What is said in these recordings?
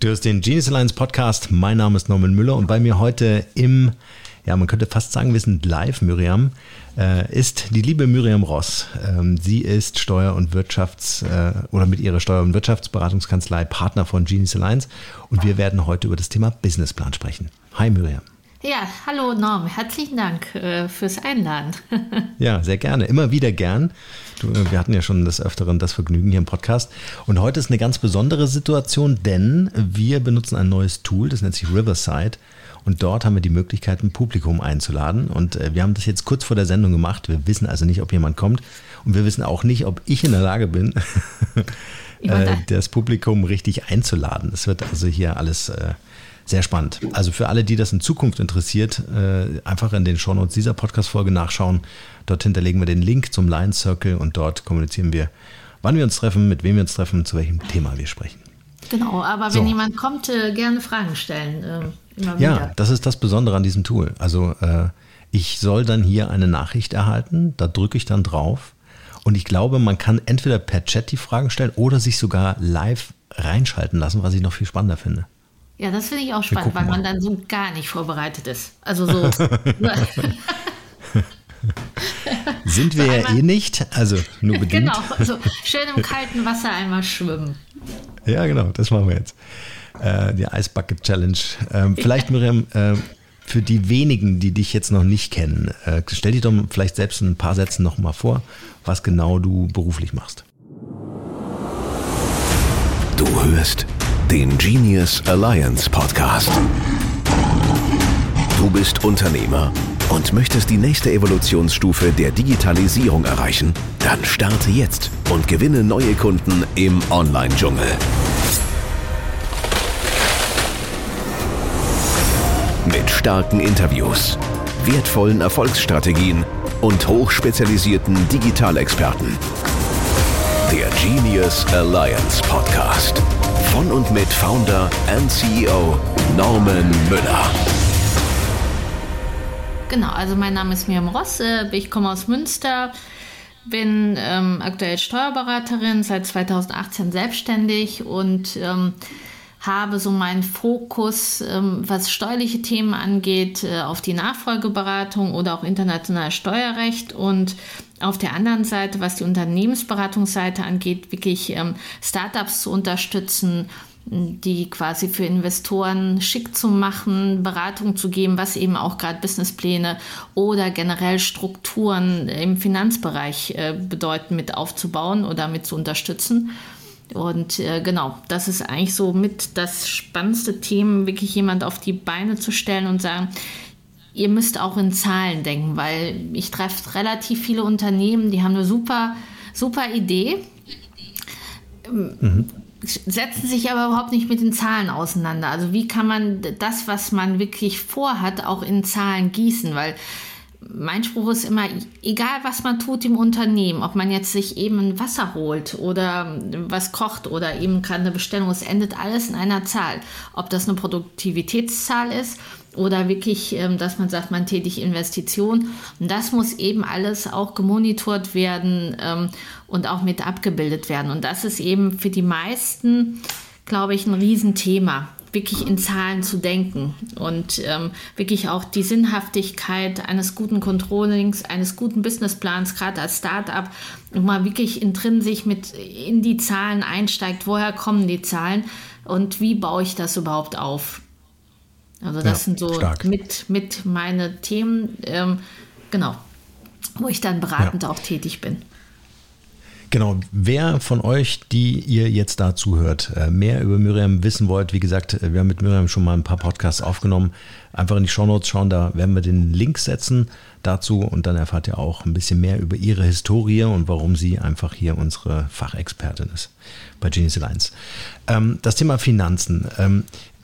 Du hast den Genius Alliance Podcast. Mein Name ist Norman Müller und bei mir heute im, ja, man könnte fast sagen, wir sind live, Miriam, äh, ist die liebe Miriam Ross. Ähm, sie ist Steuer- und Wirtschafts- äh, oder mit ihrer Steuer- und Wirtschaftsberatungskanzlei Partner von Genius Alliance und wir werden heute über das Thema Businessplan sprechen. Hi Miriam. Ja, hallo Norm, herzlichen Dank äh, fürs Einladen. ja, sehr gerne, immer wieder gern. Du, äh, wir hatten ja schon des Öfteren das Vergnügen hier im Podcast. Und heute ist eine ganz besondere Situation, denn wir benutzen ein neues Tool, das nennt sich Riverside. Und dort haben wir die Möglichkeit, ein Publikum einzuladen. Und äh, wir haben das jetzt kurz vor der Sendung gemacht. Wir wissen also nicht, ob jemand kommt. Und wir wissen auch nicht, ob ich in der Lage bin, äh, das Publikum richtig einzuladen. Es wird also hier alles äh, sehr spannend. Also für alle, die das in Zukunft interessiert, äh, einfach in den Shownotes dieser Podcast-Folge nachschauen. Dort hinterlegen wir den Link zum Lions Circle und dort kommunizieren wir, wann wir uns treffen, mit wem wir uns treffen, zu welchem Thema wir sprechen. Genau, aber so. wenn jemand kommt, äh, gerne Fragen stellen. Äh, ja, das ist das Besondere an diesem Tool. Also ich soll dann hier eine Nachricht erhalten, da drücke ich dann drauf und ich glaube, man kann entweder per Chat die Fragen stellen oder sich sogar live reinschalten lassen, was ich noch viel spannender finde. Ja, das finde ich auch spannend, weil man dann so gar nicht vorbereitet ist. Also so. Sind wir so ja eh nicht, also nur bedingt. Genau, so schön im kalten Wasser einmal schwimmen. Ja, genau, das machen wir jetzt. Äh, die Eisbucket Challenge. Ähm, vielleicht, Miriam, äh, für die wenigen, die dich jetzt noch nicht kennen, äh, stell dir doch vielleicht selbst in ein paar Sätzen noch mal vor, was genau du beruflich machst. Du hörst den Genius Alliance Podcast. Du bist Unternehmer und möchtest die nächste Evolutionsstufe der Digitalisierung erreichen? Dann starte jetzt und gewinne neue Kunden im Online-Dschungel. Mit starken Interviews, wertvollen Erfolgsstrategien und hochspezialisierten Digitalexperten. Der Genius Alliance Podcast. Von und mit Founder and CEO Norman Müller. Genau, also mein Name ist Miriam Ross, ich komme aus Münster, bin ähm, aktuell Steuerberaterin, seit 2018 selbstständig und ähm, habe so meinen Fokus, ähm, was steuerliche Themen angeht, äh, auf die Nachfolgeberatung oder auch internationales Steuerrecht und auf der anderen Seite, was die Unternehmensberatungsseite angeht, wirklich ähm, Startups zu unterstützen, die quasi für Investoren schick zu machen, Beratung zu geben, was eben auch gerade Businesspläne oder generell Strukturen im Finanzbereich äh, bedeuten, mit aufzubauen oder mit zu unterstützen. Und äh, genau, das ist eigentlich so mit das spannendste Thema, wirklich jemand auf die Beine zu stellen und sagen, ihr müsst auch in Zahlen denken, weil ich treffe relativ viele Unternehmen, die haben eine super, super Idee, mhm. setzen sich aber überhaupt nicht mit den Zahlen auseinander. Also wie kann man das, was man wirklich vorhat, auch in Zahlen gießen, weil mein Spruch ist immer, egal was man tut im Unternehmen, ob man jetzt sich eben ein Wasser holt oder was kocht oder eben gerade eine Bestellung, es endet alles in einer Zahl. Ob das eine Produktivitätszahl ist oder wirklich, ähm, dass man sagt, man tätigt Investitionen. Und das muss eben alles auch gemonitort werden ähm, und auch mit abgebildet werden. Und das ist eben für die meisten, glaube ich, ein Riesenthema wirklich in Zahlen zu denken und ähm, wirklich auch die Sinnhaftigkeit eines guten Controllings, eines guten Businessplans, gerade als Startup, mal wirklich intrinsisch mit in die Zahlen einsteigt, woher kommen die Zahlen und wie baue ich das überhaupt auf? Also das ja, sind so mit, mit meine Themen, ähm, genau, wo ich dann beratend ja. auch tätig bin. Genau, wer von euch, die ihr jetzt da zuhört, äh, mehr über Miriam wissen wollt, wie gesagt, äh, wir haben mit Miriam schon mal ein paar Podcasts aufgenommen. Einfach in die Shownotes schauen, da werden wir den Link setzen dazu und dann erfahrt ihr auch ein bisschen mehr über ihre Historie und warum sie einfach hier unsere Fachexpertin ist bei Genius Alliance. Ähm, das Thema Finanzen.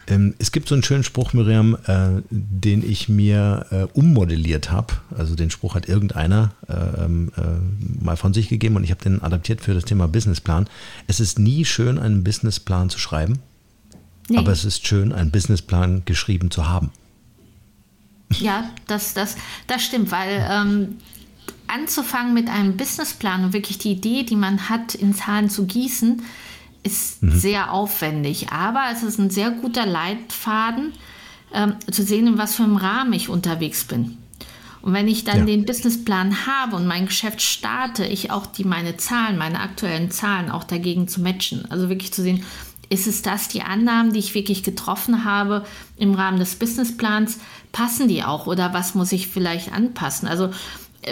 Ähm, es gibt so einen schönen Spruch, Miriam, äh, den ich mir äh, ummodelliert habe. Also den Spruch hat irgendeiner äh, ähm, äh, mal von sich gegeben und ich habe den adaptiert für das Thema Businessplan. Es ist nie schön, einen Businessplan zu schreiben, nee. aber es ist schön, einen Businessplan geschrieben zu haben. Ja, das, das, das stimmt, weil ähm, anzufangen mit einem Businessplan und wirklich die Idee, die man hat, in Zahlen zu gießen, ist mhm. sehr aufwendig, aber es ist ein sehr guter Leitfaden, ähm, zu sehen, in was für einem Rahmen ich unterwegs bin. Und wenn ich dann ja. den Businessplan habe und mein Geschäft starte, ich auch die meine Zahlen, meine aktuellen Zahlen auch dagegen zu matchen. Also wirklich zu sehen, ist es das, die Annahmen, die ich wirklich getroffen habe im Rahmen des Businessplans, passen die auch oder was muss ich vielleicht anpassen? Also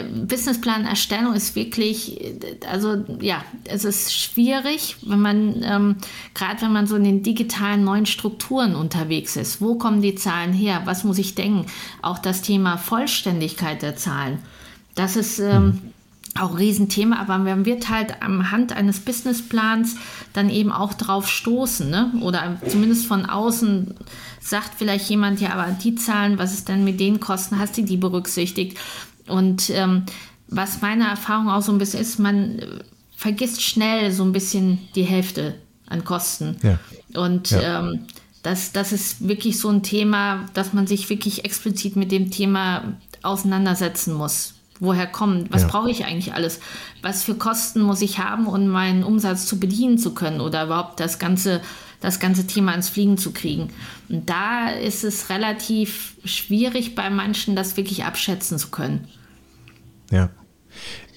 Businessplan-Erstellung ist wirklich, also ja, es ist schwierig, wenn man, ähm, gerade wenn man so in den digitalen neuen Strukturen unterwegs ist. Wo kommen die Zahlen her? Was muss ich denken? Auch das Thema Vollständigkeit der Zahlen. Das ist ähm, mhm. auch ein Riesenthema, aber man wird halt am Hand eines Businessplans dann eben auch drauf stoßen, ne? oder zumindest von außen sagt vielleicht jemand, ja, aber die Zahlen, was ist denn mit den Kosten, hast du die berücksichtigt? Und ähm, was meine Erfahrung auch so ein bisschen ist, man vergisst schnell so ein bisschen die Hälfte an Kosten. Ja. Und ja. Ähm, das, das ist wirklich so ein Thema, dass man sich wirklich explizit mit dem Thema auseinandersetzen muss. Woher kommen? Was ja. brauche ich eigentlich alles? Was für Kosten muss ich haben, um meinen Umsatz zu bedienen zu können oder überhaupt das ganze, das ganze Thema ins Fliegen zu kriegen? Und da ist es relativ schwierig bei manchen, das wirklich abschätzen zu können. Ja.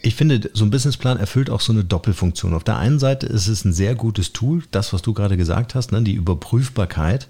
Ich finde, so ein Businessplan erfüllt auch so eine Doppelfunktion. Auf der einen Seite ist es ein sehr gutes Tool, das, was du gerade gesagt hast, ne, die Überprüfbarkeit.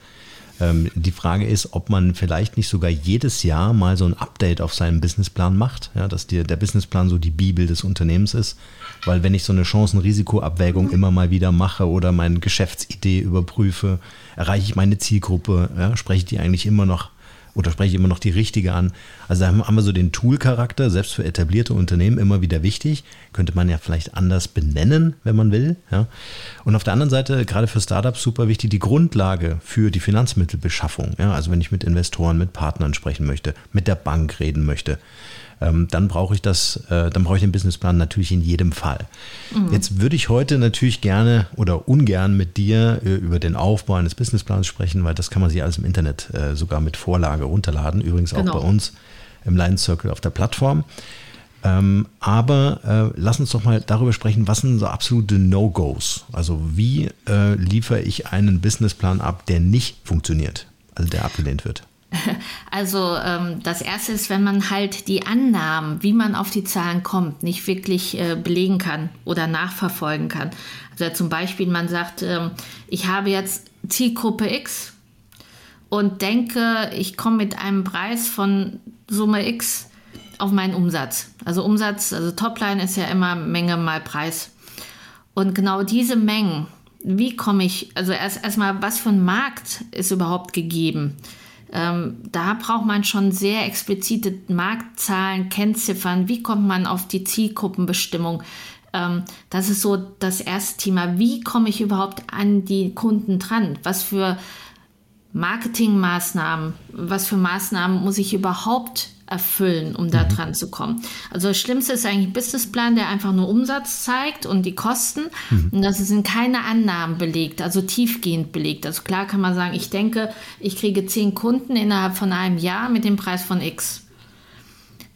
Ähm, die Frage ist, ob man vielleicht nicht sogar jedes Jahr mal so ein Update auf seinen Businessplan macht, ja, dass dir der Businessplan so die Bibel des Unternehmens ist. Weil wenn ich so eine Chancen-Risiko-Abwägung immer mal wieder mache oder meine Geschäftsidee überprüfe, erreiche ich meine Zielgruppe, ja, spreche ich die eigentlich immer noch oder spreche ich immer noch die richtige an? Also da haben wir so den Tool-Charakter, selbst für etablierte Unternehmen immer wieder wichtig. Könnte man ja vielleicht anders benennen, wenn man will. Ja. Und auf der anderen Seite, gerade für Startups super wichtig, die Grundlage für die Finanzmittelbeschaffung. Ja. Also wenn ich mit Investoren, mit Partnern sprechen möchte, mit der Bank reden möchte dann brauche ich das, äh, dann brauche ich den Businessplan natürlich in jedem Fall. Mhm. Jetzt würde ich heute natürlich gerne oder ungern mit dir äh, über den Aufbau eines Businessplans sprechen, weil das kann man sich alles im Internet äh, sogar mit Vorlage runterladen, übrigens auch genau. bei uns im Lions Circle auf der Plattform. Ähm, aber äh, lass uns doch mal darüber sprechen, was sind so absolute No-Gos? Also wie äh, liefere ich einen Businessplan ab, der nicht funktioniert, also der abgelehnt wird? Also ähm, das Erste ist, wenn man halt die Annahmen, wie man auf die Zahlen kommt, nicht wirklich äh, belegen kann oder nachverfolgen kann. Also zum Beispiel, man sagt, ähm, ich habe jetzt Zielgruppe X und denke, ich komme mit einem Preis von Summe X auf meinen Umsatz. Also Umsatz, also Topline ist ja immer Menge mal Preis. Und genau diese Mengen, wie komme ich, also erst erstmal, was für ein Markt ist überhaupt gegeben? Ähm, da braucht man schon sehr explizite Marktzahlen, Kennziffern. Wie kommt man auf die Zielgruppenbestimmung? Ähm, das ist so das erste Thema. Wie komme ich überhaupt an die Kunden dran? Was für Marketingmaßnahmen, was für Maßnahmen muss ich überhaupt erfüllen, um da mhm. dran zu kommen. Also das Schlimmste ist eigentlich ein Businessplan, der einfach nur Umsatz zeigt und die Kosten. Mhm. Und das sind keine Annahmen belegt, also tiefgehend belegt. Also klar kann man sagen, ich denke, ich kriege zehn Kunden innerhalb von einem Jahr mit dem Preis von X.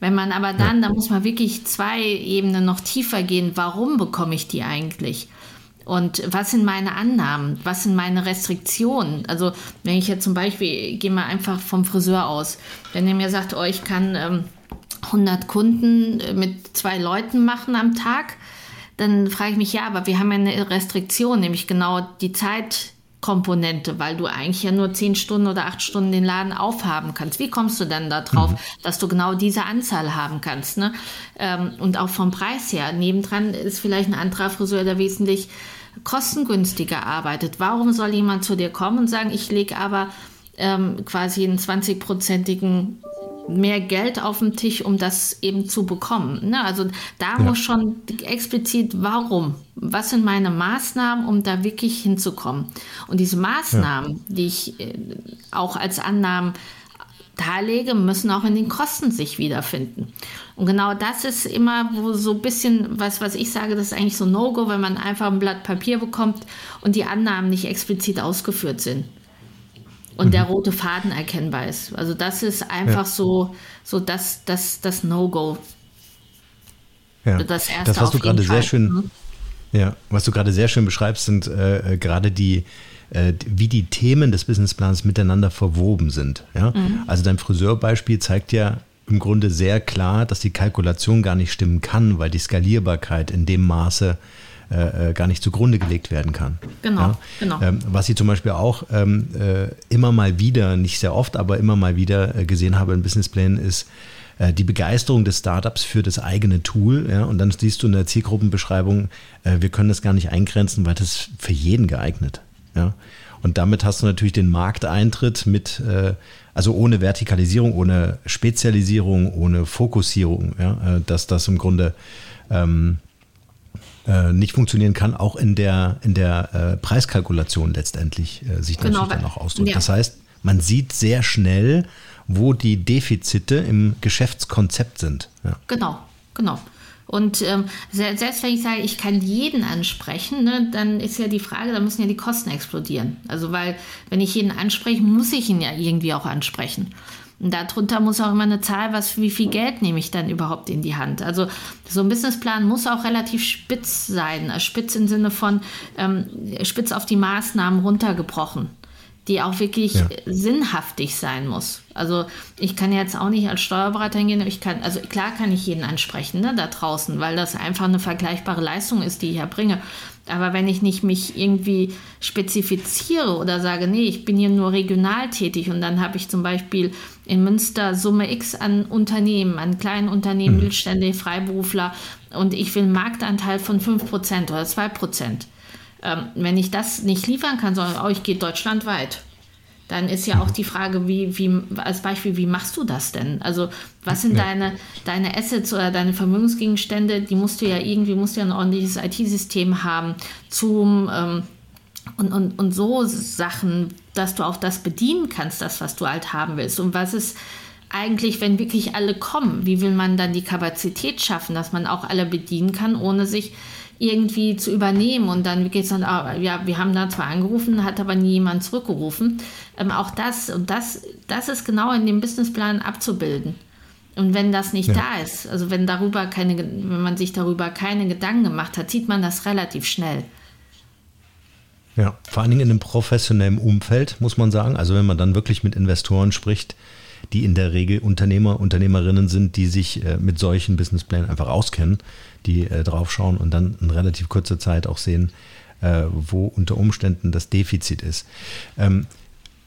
Wenn man aber dann, da muss man wirklich zwei Ebenen noch tiefer gehen. Warum bekomme ich die eigentlich? Und was sind meine Annahmen? Was sind meine Restriktionen? Also, wenn ich jetzt zum Beispiel, gehe mal einfach vom Friseur aus. Wenn er mir sagt, oh, ich kann ähm, 100 Kunden äh, mit zwei Leuten machen am Tag, dann frage ich mich, ja, aber wir haben ja eine Restriktion, nämlich genau die Zeitkomponente, weil du eigentlich ja nur 10 Stunden oder 8 Stunden den Laden aufhaben kannst. Wie kommst du denn darauf, mhm. dass du genau diese Anzahl haben kannst? Ne? Ähm, und auch vom Preis her. Nebendran ist vielleicht ein anderer Friseur, der wesentlich kostengünstiger arbeitet. Warum soll jemand zu dir kommen und sagen, ich lege aber ähm, quasi einen 20-prozentigen mehr Geld auf den Tisch, um das eben zu bekommen. Ne? Also da ja. muss schon explizit, warum? Was sind meine Maßnahmen, um da wirklich hinzukommen? Und diese Maßnahmen, ja. die ich äh, auch als Annahmen darlege, müssen auch in den Kosten sich wiederfinden. Und genau das ist immer wo so ein bisschen, was, was ich sage, das ist eigentlich so No-Go, wenn man einfach ein Blatt Papier bekommt und die Annahmen nicht explizit ausgeführt sind. Und mhm. der rote Faden erkennbar ist. Also das ist einfach ja. so, so das, das, das No-Go. Ja. Das, erste das hast du gerade sehr schön. Mhm. Ja, was du gerade sehr schön beschreibst, sind äh, gerade die, äh, wie die Themen des Businessplans miteinander verwoben sind. Ja? Mhm. Also dein Friseurbeispiel zeigt ja im Grunde sehr klar, dass die Kalkulation gar nicht stimmen kann, weil die Skalierbarkeit in dem Maße äh, äh, gar nicht zugrunde gelegt werden kann. Genau, ja? genau. Ähm, was ich zum Beispiel auch ähm, äh, immer mal wieder, nicht sehr oft, aber immer mal wieder äh, gesehen habe in Businessplänen ist, äh, die Begeisterung des Startups für das eigene Tool. Ja, und dann siehst du in der Zielgruppenbeschreibung, äh, wir können das gar nicht eingrenzen, weil das ist für jeden geeignet. Ja. Und damit hast du natürlich den Markteintritt mit, äh, also ohne Vertikalisierung, ohne Spezialisierung, ohne Fokussierung, ja, äh, dass das im Grunde ähm, äh, nicht funktionieren kann, auch in der, in der äh, Preiskalkulation letztendlich äh, sich genau, natürlich dann auch ausdrückt. Ja. Das heißt, man sieht sehr schnell, wo die Defizite im Geschäftskonzept sind. Ja. Genau, genau. Und ähm, selbst wenn ich sage, ich kann jeden ansprechen, ne, dann ist ja die Frage, da müssen ja die Kosten explodieren. Also weil, wenn ich jeden anspreche, muss ich ihn ja irgendwie auch ansprechen. Und darunter muss auch immer eine Zahl, was, wie viel Geld nehme ich dann überhaupt in die Hand. Also so ein Businessplan muss auch relativ spitz sein. Also spitz im Sinne von ähm, spitz auf die Maßnahmen runtergebrochen die auch wirklich ja. sinnhaftig sein muss. Also ich kann jetzt auch nicht als Steuerberater hingehen, ich kann, also klar kann ich jeden ansprechen ne, da draußen, weil das einfach eine vergleichbare Leistung ist, die ich erbringe. Aber wenn ich nicht mich irgendwie spezifiziere oder sage, nee, ich bin hier nur regional tätig und dann habe ich zum Beispiel in Münster Summe X an Unternehmen, an kleinen Unternehmen, mhm. Mittelstände, Freiberufler und ich will einen Marktanteil von 5% oder 2%. Ähm, wenn ich das nicht liefern kann, sondern oh, ich gehe deutschlandweit, dann ist ja auch die Frage, wie, wie, als Beispiel, wie machst du das denn? Also, was sind ja. deine, deine Assets oder deine Vermögensgegenstände? Die musst du ja irgendwie, musst du ja ein ordentliches IT-System haben, Zoom ähm, und, und, und so Sachen, dass du auch das bedienen kannst, das, was du halt haben willst. Und was ist eigentlich, wenn wirklich alle kommen? Wie will man dann die Kapazität schaffen, dass man auch alle bedienen kann, ohne sich irgendwie zu übernehmen. Und dann geht es dann, ah, ja, wir haben da zwar angerufen, hat aber nie jemand zurückgerufen. Ähm, auch das, und das, das ist genau in dem Businessplan abzubilden. Und wenn das nicht ja. da ist, also wenn darüber keine, wenn man sich darüber keine Gedanken gemacht hat, sieht man das relativ schnell. Ja, vor allen Dingen in einem professionellen Umfeld, muss man sagen. Also wenn man dann wirklich mit Investoren spricht, die in der Regel Unternehmer, Unternehmerinnen sind, die sich äh, mit solchen Businessplänen einfach auskennen, die äh, draufschauen und dann in relativ kurzer Zeit auch sehen, äh, wo unter Umständen das Defizit ist. Ähm,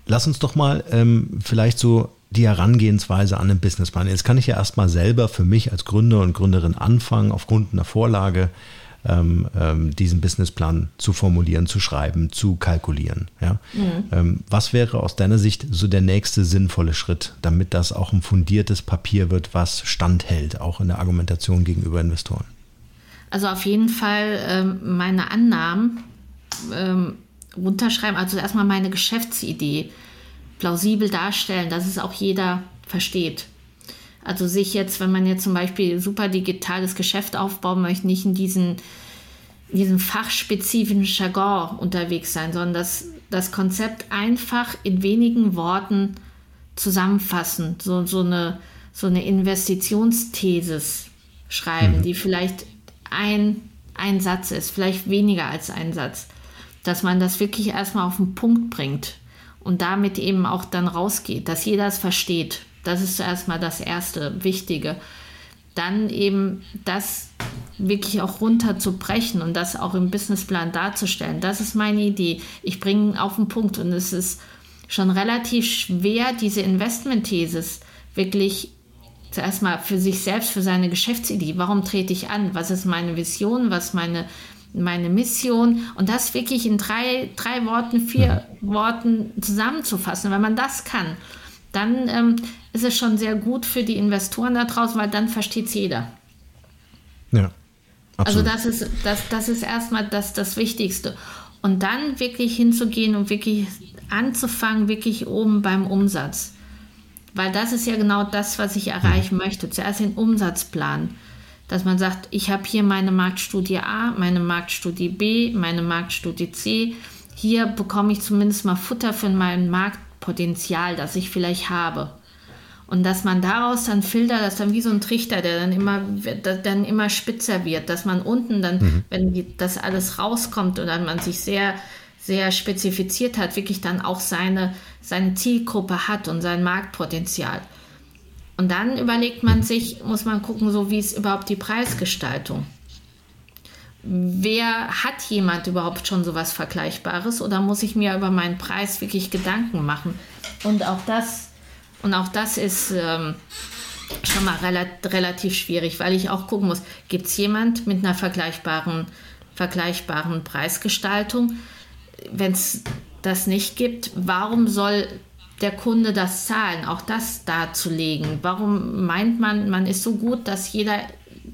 lass uns doch mal ähm, vielleicht so die Herangehensweise an den Businessplan. Jetzt kann ich ja erstmal selber für mich als Gründer und Gründerin anfangen, aufgrund einer Vorlage ähm, ähm, diesen Businessplan zu formulieren, zu schreiben, zu kalkulieren. Ja? Mhm. Ähm, was wäre aus deiner Sicht so der nächste sinnvolle Schritt, damit das auch ein fundiertes Papier wird, was standhält, auch in der Argumentation gegenüber Investoren? Also auf jeden Fall ähm, meine Annahmen ähm, runterschreiben, also erstmal meine Geschäftsidee plausibel darstellen, dass es auch jeder versteht. Also sich jetzt, wenn man jetzt zum Beispiel super digitales Geschäft aufbauen möchte, nicht in diesen, diesem fachspezifischen Jargon unterwegs sein, sondern das, das Konzept einfach in wenigen Worten zusammenfassen, so, so, eine, so eine Investitionsthesis schreiben, mhm. die vielleicht ein, ein Satz ist, vielleicht weniger als ein Satz. Dass man das wirklich erstmal auf den Punkt bringt und damit eben auch dann rausgeht, dass jeder es versteht. Das ist zuerst mal das erste Wichtige. Dann eben das wirklich auch runterzubrechen und das auch im Businessplan darzustellen. Das ist meine Idee. Ich bringe auf den Punkt und es ist schon relativ schwer, diese Investment-Thesis wirklich zuerst mal für sich selbst, für seine Geschäftsidee. Warum trete ich an? Was ist meine Vision? Was ist meine, meine Mission? Und das wirklich in drei, drei Worten, vier mhm. Worten zusammenzufassen. Wenn man das kann, dann ähm, ist es schon sehr gut für die Investoren da draußen, weil dann versteht es jeder. Ja. Also absolut. Also das ist, das, das ist erstmal das, das Wichtigste. Und dann wirklich hinzugehen und wirklich anzufangen, wirklich oben beim Umsatz. Weil das ist ja genau das, was ich erreichen möchte. Zuerst den Umsatzplan. Dass man sagt, ich habe hier meine Marktstudie A, meine Marktstudie B, meine Marktstudie C. Hier bekomme ich zumindest mal Futter für mein Marktpotenzial, das ich vielleicht habe. Und dass man daraus dann filtert, das ist dann wie so ein Trichter, der dann immer, der dann immer spitzer wird, dass man unten dann, mhm. wenn das alles rauskommt und dann man sich sehr, sehr spezifiziert hat, wirklich dann auch seine, seine Zielgruppe hat und sein Marktpotenzial. Und dann überlegt man sich, muss man gucken, so wie ist überhaupt die Preisgestaltung. Wer hat jemand überhaupt schon sowas Vergleichbares oder muss ich mir über meinen Preis wirklich Gedanken machen? Und auch das, und auch das ist ähm, schon mal rela relativ schwierig, weil ich auch gucken muss, gibt es jemand mit einer vergleichbaren, vergleichbaren Preisgestaltung? Wenn es das nicht gibt, warum soll der Kunde das zahlen, auch das darzulegen. Warum meint man, man ist so gut, dass jeder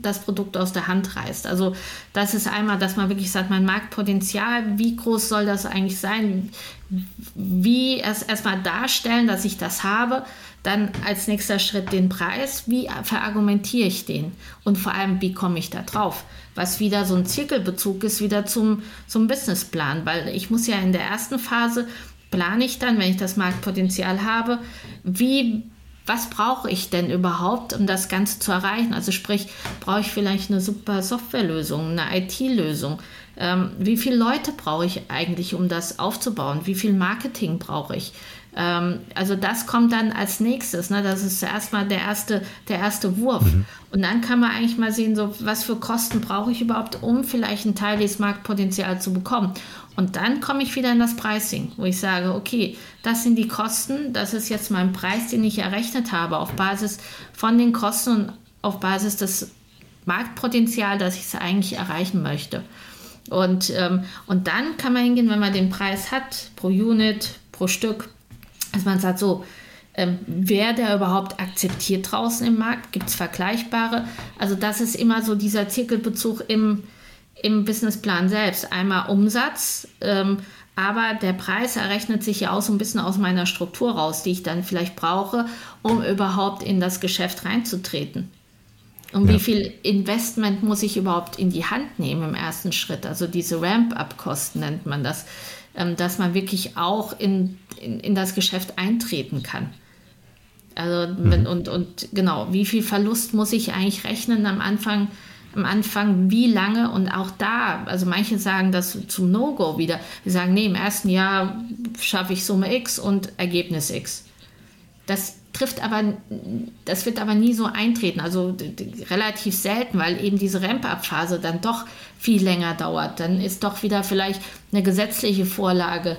das Produkt aus der Hand reißt? Also das ist einmal, dass man wirklich sagt, mein Marktpotenzial, wie groß soll das eigentlich sein? Wie erst erstmal darstellen, dass ich das habe, dann als nächster Schritt den Preis, wie verargumentiere ich den und vor allem, wie komme ich da drauf? Was wieder so ein Zirkelbezug ist, wieder zum, zum Businessplan, weil ich muss ja in der ersten Phase plane ich dann, wenn ich das Marktpotenzial habe, wie, was brauche ich denn überhaupt, um das Ganze zu erreichen? Also sprich, brauche ich vielleicht eine super Softwarelösung, eine IT-Lösung? Ähm, wie viele Leute brauche ich eigentlich, um das aufzubauen? Wie viel Marketing brauche ich? Ähm, also das kommt dann als nächstes. Ne? Das ist erstmal der erste, der erste Wurf. Mhm. Und dann kann man eigentlich mal sehen, so was für Kosten brauche ich überhaupt, um vielleicht einen Teil des Marktpotenzials zu bekommen. Und dann komme ich wieder in das Pricing, wo ich sage, okay, das sind die Kosten, das ist jetzt mein Preis, den ich errechnet habe auf Basis von den Kosten und auf Basis des Marktpotenzials, das ich eigentlich erreichen möchte. Und, ähm, und dann kann man hingehen, wenn man den Preis hat, pro Unit, pro Stück, dass man sagt, so, ähm, wer der überhaupt akzeptiert draußen im Markt, gibt es vergleichbare. Also das ist immer so dieser Zirkelbezug im, im Businessplan selbst. Einmal Umsatz, ähm, aber der Preis errechnet sich ja auch so ein bisschen aus meiner Struktur raus, die ich dann vielleicht brauche, um überhaupt in das Geschäft reinzutreten. Und ja. wie viel Investment muss ich überhaupt in die Hand nehmen im ersten Schritt? Also diese Ramp-up-Kosten nennt man das. Ähm, dass man wirklich auch in, in, in das Geschäft eintreten kann. Also mhm. und, und genau, wie viel Verlust muss ich eigentlich rechnen am Anfang? Am Anfang, wie lange und auch da, also manche sagen das zum No-Go wieder. Die sagen, nee, im ersten Jahr schaffe ich Summe X und Ergebnis X. Das trifft aber, das wird aber nie so eintreten, also relativ selten, weil eben diese Ramp-Up-Phase dann doch viel länger dauert. Dann ist doch wieder vielleicht eine gesetzliche Vorlage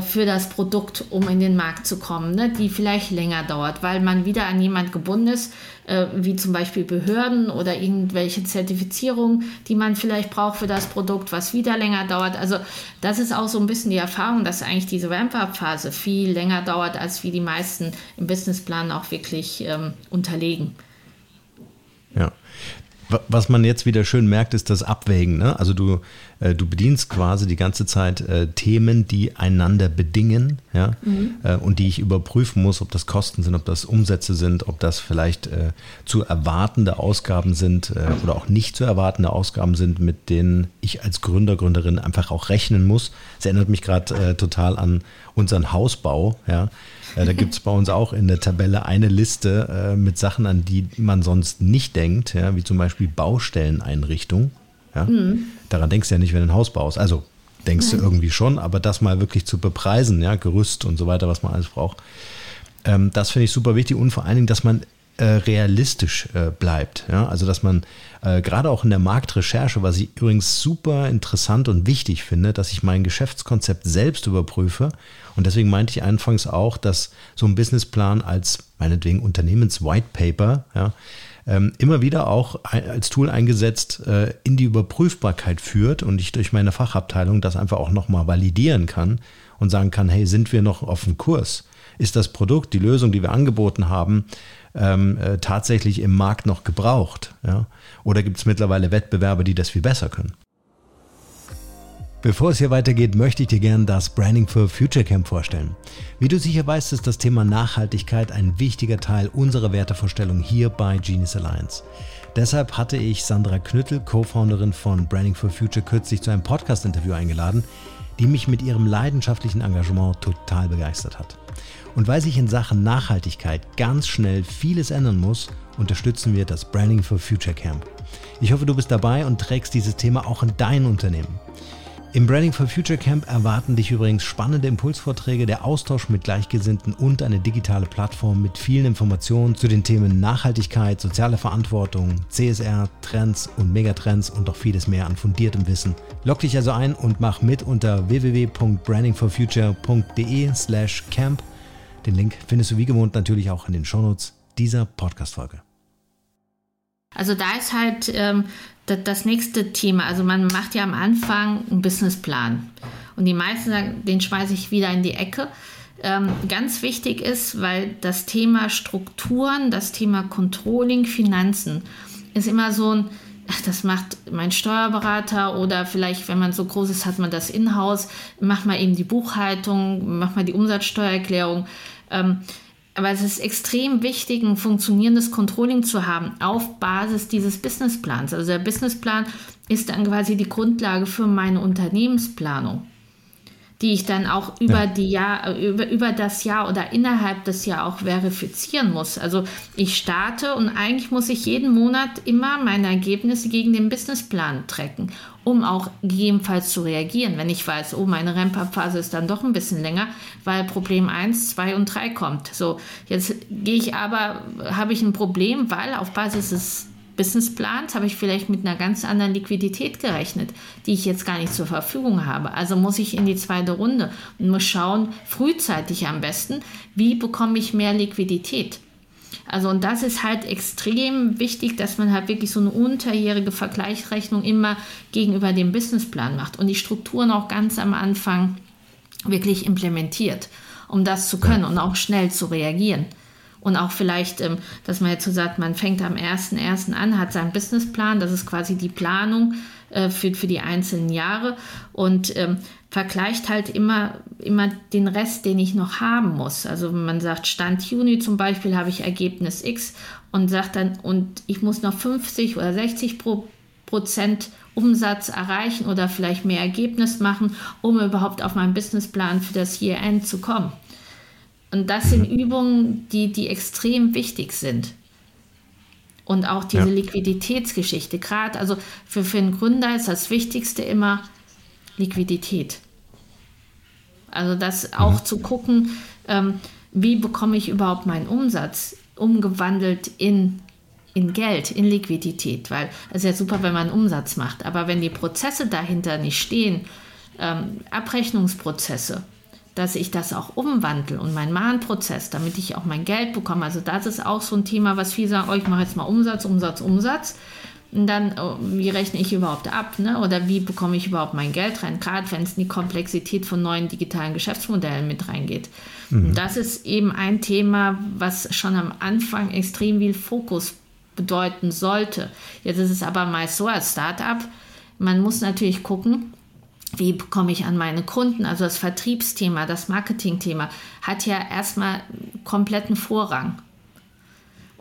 für das Produkt, um in den Markt zu kommen, ne, die vielleicht länger dauert, weil man wieder an jemand gebunden ist, äh, wie zum Beispiel Behörden oder irgendwelche Zertifizierungen, die man vielleicht braucht für das Produkt, was wieder länger dauert. Also das ist auch so ein bisschen die Erfahrung, dass eigentlich diese Ramp-up-Phase viel länger dauert, als wie die meisten im Businessplan auch wirklich ähm, unterlegen. Ja. Was man jetzt wieder schön merkt, ist das Abwägen. Ne? Also du, äh, du bedienst quasi die ganze Zeit äh, Themen, die einander bedingen ja? Mhm. Äh, und die ich überprüfen muss, ob das Kosten sind, ob das Umsätze sind, ob das vielleicht äh, zu erwartende Ausgaben sind äh, oder auch nicht zu erwartende Ausgaben sind, mit denen ich als Gründer, Gründerin einfach auch rechnen muss. Es erinnert mich gerade äh, total an unseren Hausbau. Ja? Da gibt es bei uns auch in der Tabelle eine Liste äh, mit Sachen, an die man sonst nicht denkt, ja, wie zum Beispiel Baustelleneinrichtung. Ja? Mhm. Daran denkst du ja nicht, wenn du ein Haus baust. Also denkst Nein. du irgendwie schon, aber das mal wirklich zu bepreisen, ja, Gerüst und so weiter, was man alles braucht, ähm, das finde ich super wichtig und vor allen Dingen, dass man äh, realistisch äh, bleibt. Ja? Also dass man äh, gerade auch in der Marktrecherche, was ich übrigens super interessant und wichtig finde, dass ich mein Geschäftskonzept selbst überprüfe. Und deswegen meinte ich anfangs auch, dass so ein Businessplan als meinetwegen Unternehmens-White Paper ja, ähm, immer wieder auch als Tool eingesetzt äh, in die Überprüfbarkeit führt und ich durch meine Fachabteilung das einfach auch nochmal validieren kann und sagen kann, hey, sind wir noch auf dem Kurs? Ist das Produkt, die Lösung, die wir angeboten haben, ähm, äh, tatsächlich im Markt noch gebraucht? Ja? Oder gibt es mittlerweile Wettbewerber, die das viel besser können? Bevor es hier weitergeht, möchte ich dir gerne das Branding for Future Camp vorstellen. Wie du sicher weißt, ist das Thema Nachhaltigkeit ein wichtiger Teil unserer Wertevorstellung hier bei Genius Alliance. Deshalb hatte ich Sandra Knüttel, Co-Founderin von Branding for Future, kürzlich zu einem Podcast-Interview eingeladen, die mich mit ihrem leidenschaftlichen Engagement total begeistert hat. Und weil sich in Sachen Nachhaltigkeit ganz schnell vieles ändern muss, unterstützen wir das Branding for Future Camp. Ich hoffe, du bist dabei und trägst dieses Thema auch in dein Unternehmen. Im Branding for Future Camp erwarten dich übrigens spannende Impulsvorträge, der Austausch mit Gleichgesinnten und eine digitale Plattform mit vielen Informationen zu den Themen Nachhaltigkeit, soziale Verantwortung, CSR, Trends und Megatrends und noch vieles mehr an fundiertem Wissen. Log dich also ein und mach mit unter www.brandingforfuture.de slash camp. Den Link findest du wie gewohnt natürlich auch in den Shownotes dieser Podcast-Folge. Also da ist halt ähm, das nächste Thema. Also man macht ja am Anfang einen Businessplan. Und die meisten sagen, den schmeiße ich wieder in die Ecke. Ähm, ganz wichtig ist, weil das Thema Strukturen, das Thema Controlling, Finanzen ist immer so ein, das macht mein Steuerberater oder vielleicht, wenn man so groß ist, hat man das in-house, macht man eben die Buchhaltung, macht man die Umsatzsteuererklärung. Ähm, aber es ist extrem wichtig, ein funktionierendes Controlling zu haben auf Basis dieses Businessplans. Also der Businessplan ist dann quasi die Grundlage für meine Unternehmensplanung die ich dann auch über, ja. die Jahr, über, über das Jahr oder innerhalb des Jahres auch verifizieren muss. Also ich starte und eigentlich muss ich jeden Monat immer meine Ergebnisse gegen den Businessplan tracken, um auch gegebenenfalls zu reagieren, wenn ich weiß, oh, meine Ramp-Up-Phase ist dann doch ein bisschen länger, weil Problem 1, 2 und 3 kommt. So, jetzt gehe ich aber, habe ich ein Problem, weil auf Basis des Businessplans habe ich vielleicht mit einer ganz anderen Liquidität gerechnet, die ich jetzt gar nicht zur Verfügung habe. Also muss ich in die zweite Runde und muss schauen, frühzeitig am besten, wie bekomme ich mehr Liquidität. Also und das ist halt extrem wichtig, dass man halt wirklich so eine unterjährige Vergleichsrechnung immer gegenüber dem Businessplan macht und die Strukturen auch ganz am Anfang wirklich implementiert, um das zu können und auch schnell zu reagieren. Und auch vielleicht, ähm, dass man jetzt so sagt, man fängt am 1.1. an, hat seinen Businessplan, das ist quasi die Planung äh, für, für die einzelnen Jahre und ähm, vergleicht halt immer, immer den Rest, den ich noch haben muss. Also man sagt, Stand Juni zum Beispiel habe ich Ergebnis X und sagt dann, und ich muss noch 50 oder 60 pro Prozent Umsatz erreichen oder vielleicht mehr Ergebnis machen, um überhaupt auf meinen Businessplan für das Year-End zu kommen. Und das sind Übungen, die, die extrem wichtig sind. Und auch diese ja. Liquiditätsgeschichte, gerade also für, für einen Gründer ist das Wichtigste immer Liquidität. Also das auch mhm. zu gucken, ähm, wie bekomme ich überhaupt meinen Umsatz umgewandelt in, in Geld, in Liquidität, weil es ist ja super, wenn man Umsatz macht, aber wenn die Prozesse dahinter nicht stehen, ähm, Abrechnungsprozesse, dass ich das auch umwandle und mein Mahnprozess, damit ich auch mein Geld bekomme. Also das ist auch so ein Thema, was viele sagen, oh, ich mache jetzt mal Umsatz, Umsatz, Umsatz. Und dann, oh, wie rechne ich überhaupt ab? Ne? Oder wie bekomme ich überhaupt mein Geld rein? Gerade wenn es in die Komplexität von neuen digitalen Geschäftsmodellen mit reingeht. Mhm. Das ist eben ein Thema, was schon am Anfang extrem viel Fokus bedeuten sollte. Jetzt ist es aber meist so als Startup, man muss natürlich gucken, wie komme ich an meine Kunden? Also das Vertriebsthema, das Marketingthema hat ja erstmal kompletten Vorrang.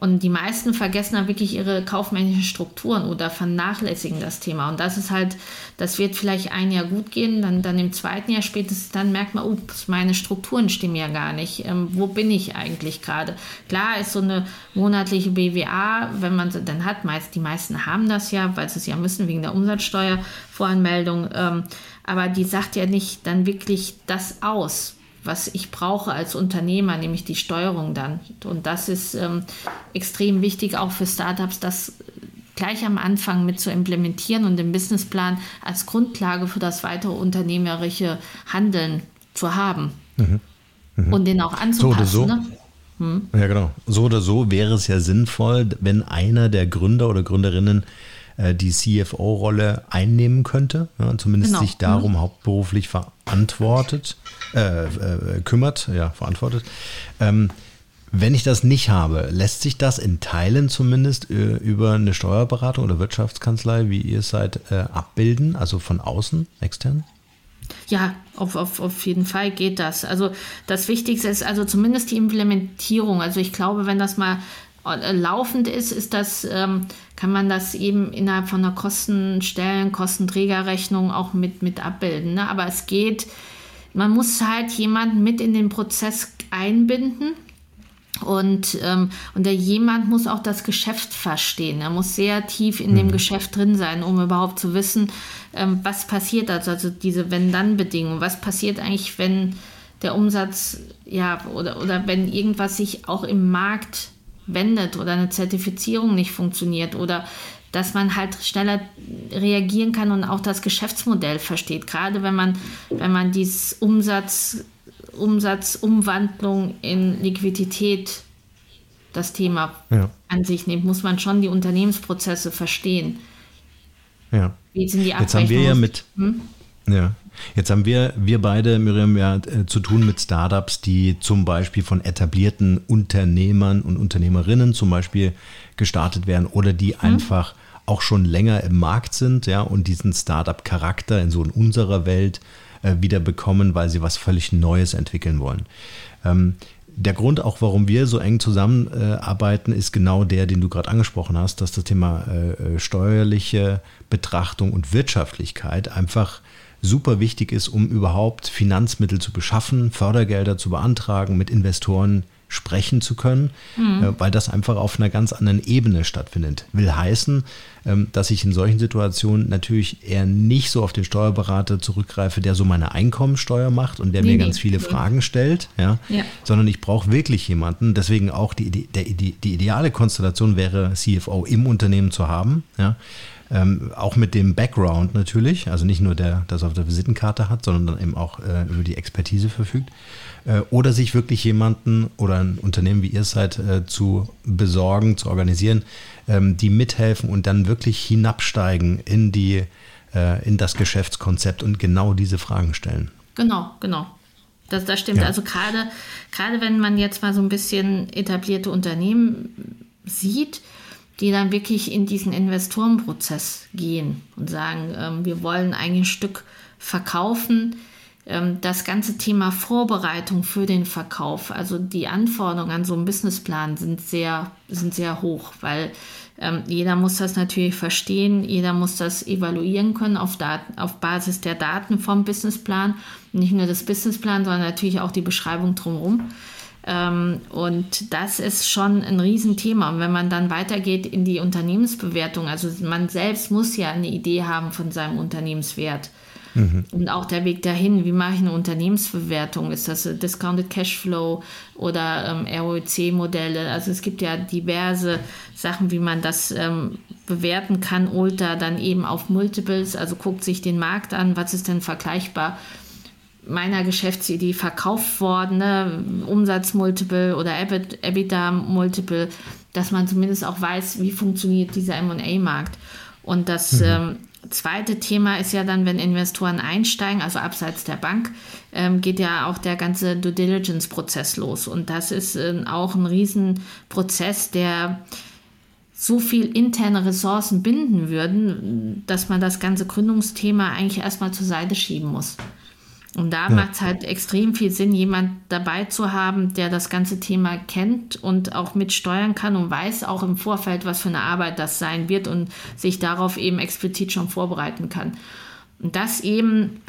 Und die meisten vergessen dann wirklich ihre kaufmännischen Strukturen oder vernachlässigen das Thema. Und das ist halt, das wird vielleicht ein Jahr gut gehen, dann, dann im zweiten Jahr spätestens, dann merkt man, ups, meine Strukturen stimmen ja gar nicht. Ähm, wo bin ich eigentlich gerade? Klar ist so eine monatliche BWA, wenn man sie dann hat, meist, die meisten haben das ja, weil sie es ja müssen wegen der Umsatzsteuervoranmeldung. Ähm, aber die sagt ja nicht dann wirklich das aus, was ich brauche als Unternehmer, nämlich die Steuerung dann. Und das ist ähm, extrem wichtig auch für Startups, das gleich am Anfang mit zu implementieren und den Businessplan als Grundlage für das weitere unternehmerische Handeln zu haben. Mhm. Mhm. Und den auch anzupassen. So oder so. Ne? Hm? Ja, genau. So oder so wäre es ja sinnvoll, wenn einer der Gründer oder Gründerinnen die CFO-Rolle einnehmen könnte, ja, zumindest genau. sich darum mhm. hauptberuflich verantwortet, äh, äh, kümmert, ja, verantwortet. Ähm, wenn ich das nicht habe, lässt sich das in Teilen zumindest äh, über eine Steuerberatung oder Wirtschaftskanzlei, wie ihr seid, äh, abbilden, also von außen, extern? Ja, auf, auf, auf jeden Fall geht das. Also das Wichtigste ist also zumindest die Implementierung. Also ich glaube, wenn das mal äh, laufend ist, ist das, ähm, kann man das eben innerhalb von einer Kostenstellen, Kostenträgerrechnung auch mit, mit abbilden. Ne? Aber es geht, man muss halt jemanden mit in den Prozess einbinden. Und, ähm, und der jemand muss auch das Geschäft verstehen. Er muss sehr tief in mhm. dem Geschäft drin sein, um überhaupt zu wissen, ähm, was passiert also, also diese Wenn-Dann-Bedingungen. Was passiert eigentlich, wenn der Umsatz, ja, oder, oder wenn irgendwas sich auch im Markt wendet oder eine Zertifizierung nicht funktioniert oder dass man halt schneller reagieren kann und auch das Geschäftsmodell versteht. Gerade wenn man, wenn man dieses Umsatz, Umsatzumwandlung in Liquidität das Thema ja. an sich nimmt, muss man schon die Unternehmensprozesse verstehen. Ja. Wie sind die Jetzt haben wir ja mit, hm? ja. Jetzt haben wir, wir beide, Miriam, ja äh, zu tun mit Startups, die zum Beispiel von etablierten Unternehmern und Unternehmerinnen zum Beispiel gestartet werden oder die mhm. einfach auch schon länger im Markt sind, ja, und diesen Startup-Charakter in so in unserer Welt äh, wieder bekommen, weil sie was völlig Neues entwickeln wollen. Ähm, der Grund auch, warum wir so eng zusammenarbeiten, äh, ist genau der, den du gerade angesprochen hast, dass das Thema äh, äh steuerliche Betrachtung und Wirtschaftlichkeit einfach super wichtig ist, um überhaupt Finanzmittel zu beschaffen, Fördergelder zu beantragen, mit Investoren sprechen zu können, mhm. äh, weil das einfach auf einer ganz anderen Ebene stattfindet. Will heißen, ähm, dass ich in solchen Situationen natürlich eher nicht so auf den Steuerberater zurückgreife, der so meine Einkommensteuer macht und der nee, mir ganz viele nee. Fragen stellt, ja? ja. sondern ich brauche wirklich jemanden. Deswegen auch die, die, die, die ideale Konstellation wäre, CFO im Unternehmen zu haben, ja? Ähm, auch mit dem Background natürlich, also nicht nur der, das auf der Visitenkarte hat, sondern dann eben auch äh, über die Expertise verfügt. Äh, oder sich wirklich jemanden oder ein Unternehmen wie ihr seid äh, zu besorgen, zu organisieren, ähm, die mithelfen und dann wirklich hinabsteigen in die äh, in das Geschäftskonzept und genau diese Fragen stellen. Genau, genau. Das, das stimmt. Ja. Also gerade, gerade wenn man jetzt mal so ein bisschen etablierte Unternehmen sieht, die dann wirklich in diesen Investorenprozess gehen und sagen, ähm, wir wollen ein Stück verkaufen. Ähm, das ganze Thema Vorbereitung für den Verkauf, also die Anforderungen an so einen Businessplan sind sehr, sind sehr hoch, weil ähm, jeder muss das natürlich verstehen, jeder muss das evaluieren können auf, Daten, auf Basis der Daten vom Businessplan. Nicht nur das Businessplan, sondern natürlich auch die Beschreibung drumherum. Ähm, und das ist schon ein Riesenthema. Und wenn man dann weitergeht in die Unternehmensbewertung, also man selbst muss ja eine Idee haben von seinem Unternehmenswert. Mhm. Und auch der Weg dahin, wie mache ich eine Unternehmensbewertung? Ist das Discounted Cashflow oder ähm, ROC-Modelle? Also es gibt ja diverse Sachen, wie man das ähm, bewerten kann. Ulta dann eben auf Multiples, also guckt sich den Markt an, was ist denn vergleichbar meiner Geschäftsidee verkauft worden, ne? Umsatzmultiple oder EBITDA-Multiple, dass man zumindest auch weiß, wie funktioniert dieser M&A-Markt. Und das mhm. ähm, zweite Thema ist ja dann, wenn Investoren einsteigen, also abseits der Bank, ähm, geht ja auch der ganze Due Diligence-Prozess los. Und das ist äh, auch ein Riesenprozess, der so viel interne Ressourcen binden würden, dass man das ganze Gründungsthema eigentlich erstmal zur Seite schieben muss. Und da ja. macht es halt extrem viel Sinn, jemand dabei zu haben, der das ganze Thema kennt und auch mitsteuern kann und weiß auch im Vorfeld, was für eine Arbeit das sein wird und sich darauf eben explizit schon vorbereiten kann. Und das eben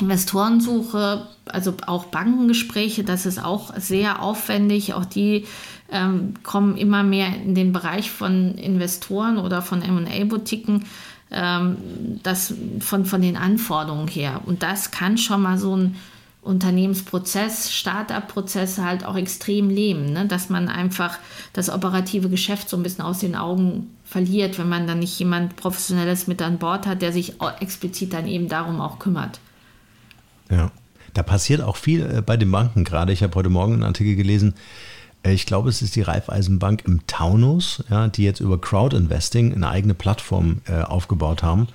Investorensuche, also auch Bankengespräche, das ist auch sehr aufwendig. Auch die ähm, kommen immer mehr in den Bereich von Investoren oder von MA-Boutiquen ähm, das von, von den Anforderungen her. Und das kann schon mal so ein Unternehmensprozess, Start-up-Prozess halt auch extrem leben, ne? dass man einfach das operative Geschäft so ein bisschen aus den Augen verliert, wenn man dann nicht jemand Professionelles mit an Bord hat, der sich explizit dann eben darum auch kümmert. Ja, da passiert auch viel äh, bei den Banken gerade. Ich habe heute Morgen einen Artikel gelesen, ich glaube, es ist die Raiffeisenbank im Taunus, ja, die jetzt über Crowdinvesting eine eigene Plattform äh, aufgebaut haben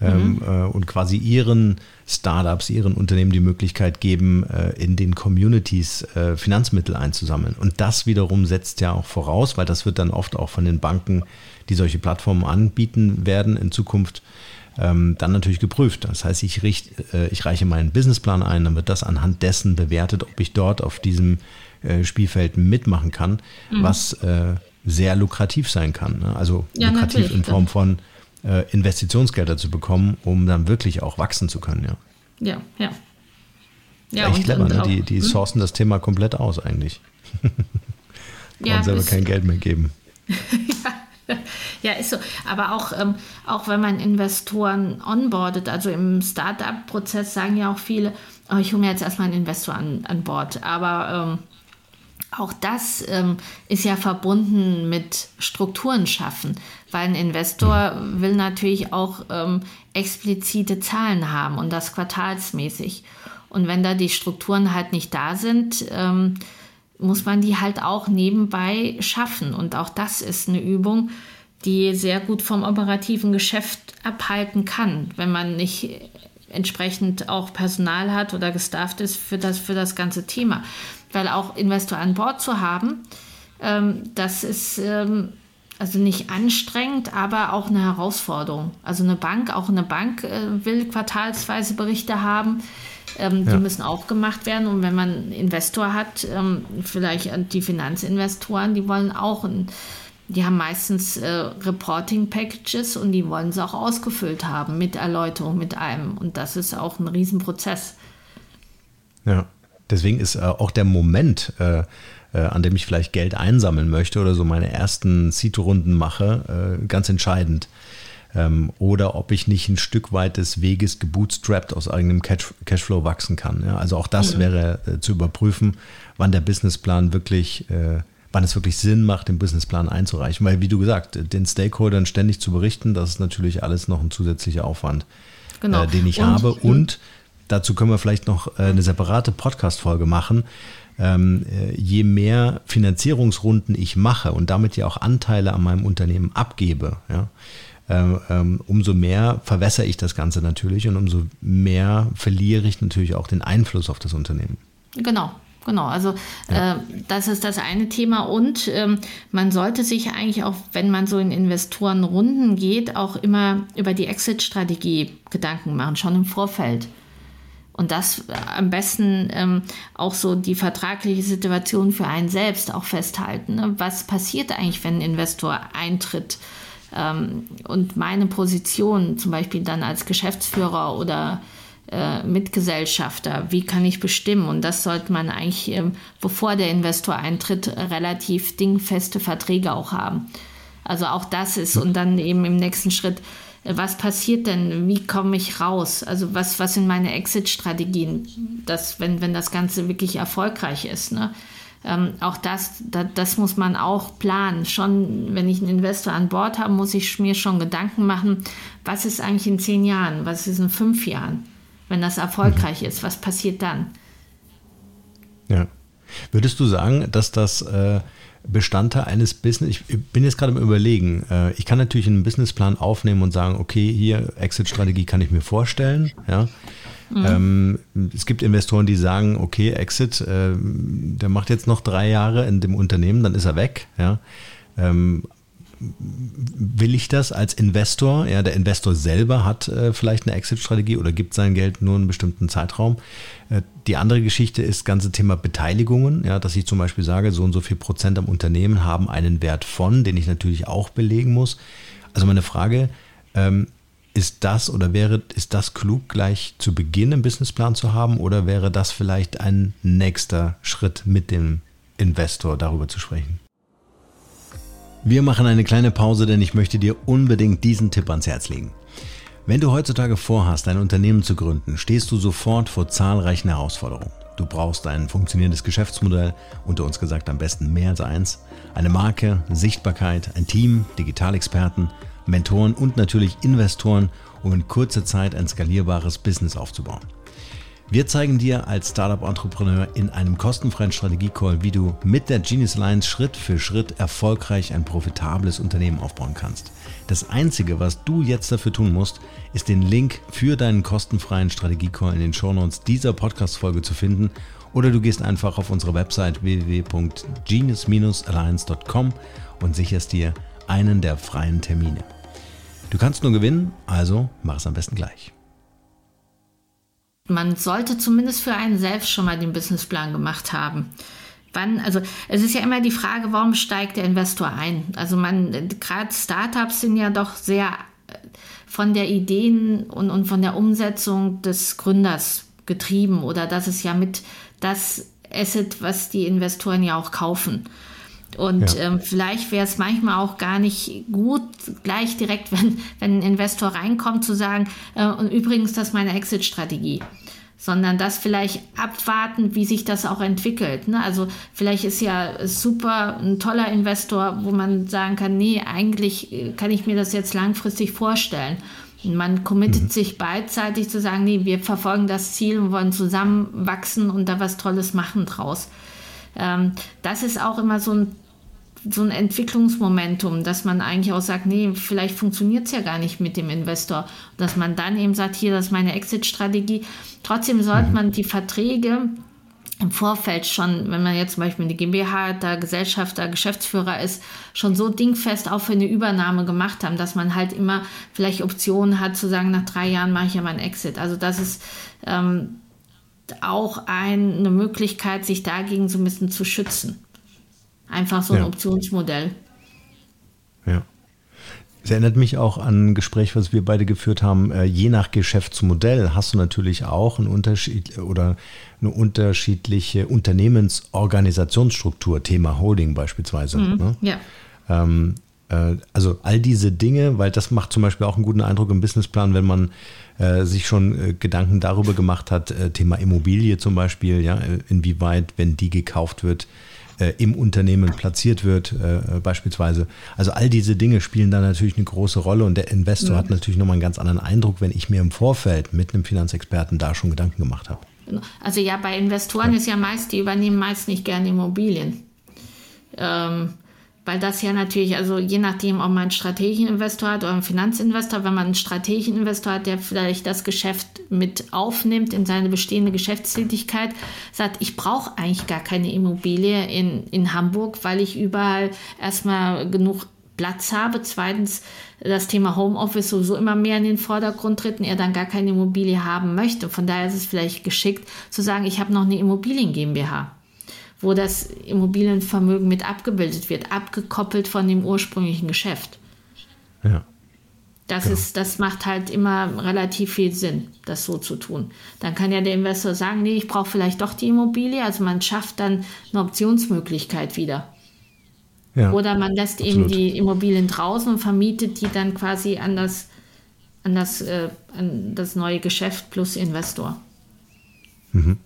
ähm, mhm. äh, und quasi ihren Startups, ihren Unternehmen die Möglichkeit geben, äh, in den Communities äh, Finanzmittel einzusammeln. Und das wiederum setzt ja auch voraus, weil das wird dann oft auch von den Banken, die solche Plattformen anbieten werden, in Zukunft ähm, dann natürlich geprüft. Das heißt, ich, richt, äh, ich reiche meinen Businessplan ein, dann wird das anhand dessen bewertet, ob ich dort auf diesem äh, Spielfeld mitmachen kann, mhm. was äh, sehr lukrativ sein kann. Ne? Also ja, lukrativ in Form von äh, Investitionsgelder zu bekommen, um dann wirklich auch wachsen zu können. Ja, ja. ja. ja Echt clever, ne? die, die hm? sourcen das Thema komplett aus eigentlich. ja, selber kein Geld mehr geben. ja. ist so. Aber auch, ähm, auch wenn man Investoren onboardet, also im Startup-Prozess sagen ja auch viele, oh, ich hole mir jetzt erstmal einen Investor an, an Bord. Aber ähm, auch das ähm, ist ja verbunden mit Strukturen schaffen, weil ein Investor will natürlich auch ähm, explizite Zahlen haben und das quartalsmäßig. Und wenn da die Strukturen halt nicht da sind, ähm, muss man die halt auch nebenbei schaffen. Und auch das ist eine Übung, die sehr gut vom operativen Geschäft abhalten kann, wenn man nicht entsprechend auch Personal hat oder gestafft ist für das, für das ganze Thema. Weil auch Investor an Bord zu haben, ähm, das ist ähm, also nicht anstrengend, aber auch eine Herausforderung. Also eine Bank, auch eine Bank äh, will quartalsweise Berichte haben. Ähm, ja. Die müssen auch gemacht werden. Und wenn man einen Investor hat, ähm, vielleicht die Finanzinvestoren, die wollen auch ein die haben meistens äh, Reporting-Packages und die wollen sie auch ausgefüllt haben mit Erläuterung, mit allem. Und das ist auch ein Riesenprozess. Ja, deswegen ist äh, auch der Moment, äh, äh an dem ich vielleicht Geld einsammeln möchte oder so meine ersten Seed-Runden mache, äh, ganz entscheidend. Ähm, oder ob ich nicht ein Stück weit des Weges gebootstrapped aus eigenem Cash Cashflow wachsen kann. Ja, also auch das mhm. wäre äh, zu überprüfen, wann der Businessplan wirklich wann es wirklich Sinn macht, den Businessplan einzureichen. Weil, wie du gesagt, den Stakeholdern ständig zu berichten, das ist natürlich alles noch ein zusätzlicher Aufwand, genau. äh, den ich und, habe. Und dazu können wir vielleicht noch äh, eine separate Podcast-Folge machen. Ähm, äh, je mehr Finanzierungsrunden ich mache und damit ja auch Anteile an meinem Unternehmen abgebe, ja, ähm, ähm, umso mehr verwässere ich das Ganze natürlich und umso mehr verliere ich natürlich auch den Einfluss auf das Unternehmen. Genau, Genau, also ja. äh, das ist das eine Thema und ähm, man sollte sich eigentlich auch, wenn man so in Investorenrunden geht, auch immer über die Exit-Strategie Gedanken machen, schon im Vorfeld. Und das äh, am besten ähm, auch so die vertragliche Situation für einen selbst auch festhalten. Ne? Was passiert eigentlich, wenn ein Investor eintritt? Ähm, und meine Position zum Beispiel dann als Geschäftsführer oder äh, Mitgesellschafter, wie kann ich bestimmen? Und das sollte man eigentlich, äh, bevor der Investor eintritt, relativ dingfeste Verträge auch haben. Also auch das ist und dann eben im nächsten Schritt, was passiert denn? Wie komme ich raus? Also was, was sind meine Exit-Strategien, wenn, wenn das Ganze wirklich erfolgreich ist? Ne? Ähm, auch das, da, das muss man auch planen. Schon, wenn ich einen Investor an Bord habe, muss ich mir schon Gedanken machen, was ist eigentlich in zehn Jahren, was ist in fünf Jahren? wenn das erfolgreich mhm. ist, was passiert dann? Ja. Würdest du sagen, dass das äh, Bestandteil eines Business, ich bin jetzt gerade im Überlegen, äh, ich kann natürlich einen Businessplan aufnehmen und sagen, okay, hier Exit-Strategie kann ich mir vorstellen, ja. Mhm. Ähm, es gibt Investoren, die sagen, okay, Exit, äh, der macht jetzt noch drei Jahre in dem Unternehmen, dann ist er weg, ja. Will ich das als Investor? Ja, der Investor selber hat äh, vielleicht eine Exit-Strategie oder gibt sein Geld nur einen bestimmten Zeitraum. Äh, die andere Geschichte ist das ganze Thema Beteiligungen, ja, dass ich zum Beispiel sage, so und so viel Prozent am Unternehmen haben einen Wert von, den ich natürlich auch belegen muss. Also meine Frage, ähm, ist das oder wäre, ist das klug, gleich zu Beginn einen Businessplan zu haben oder wäre das vielleicht ein nächster Schritt mit dem Investor darüber zu sprechen? Wir machen eine kleine Pause, denn ich möchte dir unbedingt diesen Tipp ans Herz legen. Wenn du heutzutage vorhast, ein Unternehmen zu gründen, stehst du sofort vor zahlreichen Herausforderungen. Du brauchst ein funktionierendes Geschäftsmodell, unter uns gesagt am besten mehr als eins, eine Marke, Sichtbarkeit, ein Team, Digitalexperten, Mentoren und natürlich Investoren, um in kurzer Zeit ein skalierbares Business aufzubauen. Wir zeigen dir als Startup-Entrepreneur in einem kostenfreien Strategie-Call, wie du mit der Genius Alliance Schritt für Schritt erfolgreich ein profitables Unternehmen aufbauen kannst. Das Einzige, was du jetzt dafür tun musst, ist den Link für deinen kostenfreien Strategie-Call in den Shownotes dieser Podcast-Folge zu finden oder du gehst einfach auf unsere Website www.genius-alliance.com und sicherst dir einen der freien Termine. Du kannst nur gewinnen, also mach es am besten gleich man sollte zumindest für einen selbst schon mal den Businessplan gemacht haben. wann, also es ist ja immer die Frage, warum steigt der Investor ein? Also man, gerade Startups sind ja doch sehr äh, von der Ideen und, und von der Umsetzung des Gründers getrieben oder das ist ja mit das Asset, was die Investoren ja auch kaufen. Und ja. ähm, vielleicht wäre es manchmal auch gar nicht gut, gleich direkt, wenn, wenn ein Investor reinkommt, zu sagen, äh, und übrigens, das ist meine Exit-Strategie sondern das vielleicht abwarten, wie sich das auch entwickelt. Ne? Also vielleicht ist ja super ein toller Investor, wo man sagen kann, nee, eigentlich äh, kann ich mir das jetzt langfristig vorstellen. Und man committet mhm. sich beidseitig zu sagen, nee, wir verfolgen das Ziel und wollen zusammen wachsen und da was Tolles machen draus. Ähm, das ist auch immer so ein so ein Entwicklungsmomentum, dass man eigentlich auch sagt, nee, vielleicht funktioniert es ja gar nicht mit dem Investor. Dass man dann eben sagt, hier, das ist meine Exit-Strategie. Trotzdem sollte mhm. man die Verträge im Vorfeld schon, wenn man jetzt zum Beispiel eine GmbH, da Gesellschafter, Geschäftsführer ist, schon so dingfest auch für eine Übernahme gemacht haben, dass man halt immer vielleicht Optionen hat zu sagen, nach drei Jahren mache ich ja meinen Exit. Also das ist ähm, auch ein, eine Möglichkeit, sich dagegen so ein bisschen zu schützen. Einfach so ein ja. Optionsmodell. Ja. Es erinnert mich auch an ein Gespräch, was wir beide geführt haben. Äh, je nach Geschäftsmodell hast du natürlich auch einen Unterschied oder eine unterschiedliche Unternehmensorganisationsstruktur, Thema Holding beispielsweise. Mhm, ne? Ja. Ähm, äh, also all diese Dinge, weil das macht zum Beispiel auch einen guten Eindruck im Businessplan, wenn man äh, sich schon äh, Gedanken darüber gemacht hat, äh, Thema Immobilie zum Beispiel, ja, inwieweit, wenn die gekauft wird, äh, im Unternehmen platziert wird, äh, beispielsweise. Also all diese Dinge spielen da natürlich eine große Rolle und der Investor mhm. hat natürlich nochmal einen ganz anderen Eindruck, wenn ich mir im Vorfeld mit einem Finanzexperten da schon Gedanken gemacht habe. Also ja, bei Investoren ja. ist ja meist, die übernehmen meist nicht gerne Immobilien. Ähm, weil das ja natürlich, also je nachdem, ob man einen strategischen Investor hat oder einen Finanzinvestor, wenn man einen strategischen Investor hat, der vielleicht das Geschäft mit aufnimmt in seine bestehende Geschäftstätigkeit, sagt, ich brauche eigentlich gar keine Immobilie in, in Hamburg, weil ich überall erstmal genug Platz habe. Zweitens, das Thema Homeoffice sowieso immer mehr in den Vordergrund tritt und er dann gar keine Immobilie haben möchte. Von daher ist es vielleicht geschickt zu sagen, ich habe noch eine Immobilien GmbH wo das Immobilienvermögen mit abgebildet wird, abgekoppelt von dem ursprünglichen Geschäft. Ja. Das, genau. ist, das macht halt immer relativ viel Sinn, das so zu tun. Dann kann ja der Investor sagen, nee, ich brauche vielleicht doch die Immobilie. Also man schafft dann eine Optionsmöglichkeit wieder. Ja, Oder man lässt absolut. eben die Immobilien draußen und vermietet die dann quasi an das, an das, äh, an das neue Geschäft plus Investor. Mhm.